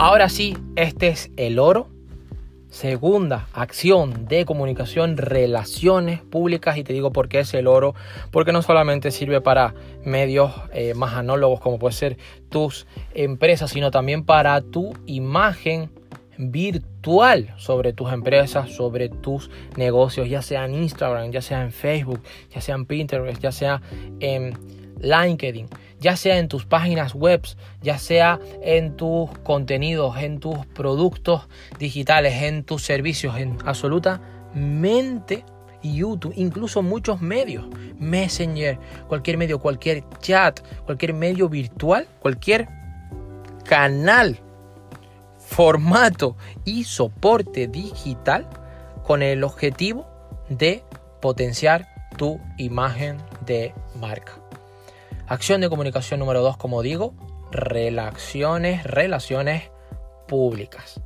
Ahora sí, este es el oro. Segunda acción de comunicación, relaciones públicas. Y te digo por qué es el oro. Porque no solamente sirve para medios eh, más análogos como puede ser tus empresas, sino también para tu imagen virtual sobre tus empresas, sobre tus negocios, ya sea en Instagram, ya sea en Facebook, ya sea en Pinterest, ya sea en LinkedIn, ya sea en tus páginas web, ya sea en tus contenidos, en tus productos digitales, en tus servicios, en absolutamente YouTube, incluso muchos medios, Messenger, cualquier medio, cualquier chat, cualquier medio virtual, cualquier canal formato y soporte digital con el objetivo de potenciar tu imagen de marca. Acción de comunicación número 2, como digo, relaciones, relaciones públicas.